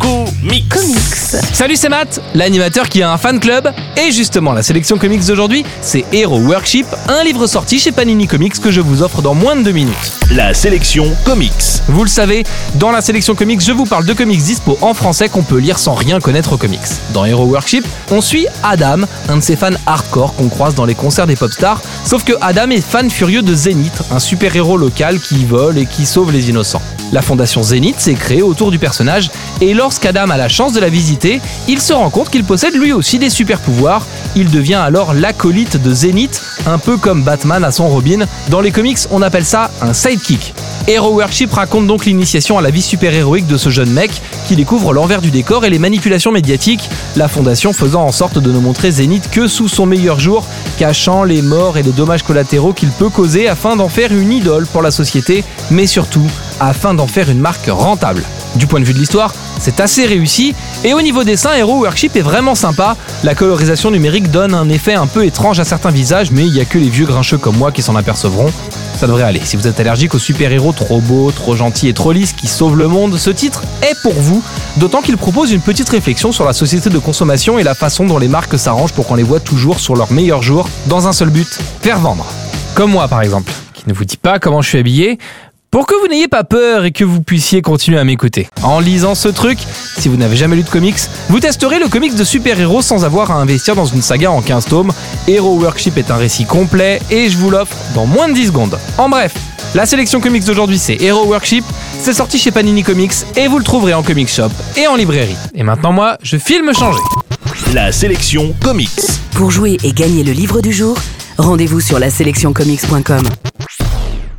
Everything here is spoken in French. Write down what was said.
comics. comics. Salut, c'est Matt, l'animateur qui a un fan club. Et justement, la sélection comics d'aujourd'hui, c'est Hero Workship, un livre sorti chez Panini Comics que je vous offre dans moins de deux minutes. La sélection comics. Vous le savez, dans la sélection comics, je vous parle de comics dispo en français qu'on peut lire sans rien connaître aux comics. Dans Hero Workship, on suit Adam, un de ces fans hardcore qu'on croise dans les concerts des pop stars, sauf que Adam est fan furieux de Zenith, un super-héros local qui vole et qui sauve les innocents. La fondation Zenith s'est créée autour du personnage, et lorsqu'Adam a la chance de la visiter, il se rend compte qu'il possède lui aussi des super-pouvoirs. Il devient alors l'acolyte de Zenith, un peu comme Batman à son Robin. Dans les comics, on appelle ça un sidekick. Hero Workship raconte donc l'initiation à la vie super-héroïque de ce jeune mec qui découvre l'envers du décor et les manipulations médiatiques, la fondation faisant en sorte de ne montrer Zenith que sous son meilleur jour, cachant les morts et les dommages collatéraux qu'il peut causer afin d'en faire une idole pour la société, mais surtout afin d'en faire une marque rentable. Du point de vue de l'histoire, c'est assez réussi, et au niveau dessin, Hero Workship est vraiment sympa. La colorisation numérique donne un effet un peu étrange à certains visages, mais il n'y a que les vieux grincheux comme moi qui s'en apercevront. Ça devrait aller. Si vous êtes allergique aux super-héros trop beaux, trop gentils et trop lisses qui sauvent le monde, ce titre est pour vous. D'autant qu'il propose une petite réflexion sur la société de consommation et la façon dont les marques s'arrangent pour qu'on les voit toujours sur leur meilleur jour, dans un seul but, faire vendre. Comme moi par exemple, qui ne vous dit pas comment je suis habillé, pour que vous n'ayez pas peur et que vous puissiez continuer à m'écouter. En lisant ce truc, si vous n'avez jamais lu de comics, vous testerez le comics de super-héros sans avoir à investir dans une saga en 15 tomes. Hero Workship est un récit complet et je vous l'offre dans moins de 10 secondes. En bref, la sélection comics d'aujourd'hui c'est Hero Workship, c'est sorti chez Panini Comics et vous le trouverez en comic shop et en librairie. Et maintenant moi, je file me changer. La sélection comics. Pour jouer et gagner le livre du jour, rendez-vous sur la sélectioncomics.com.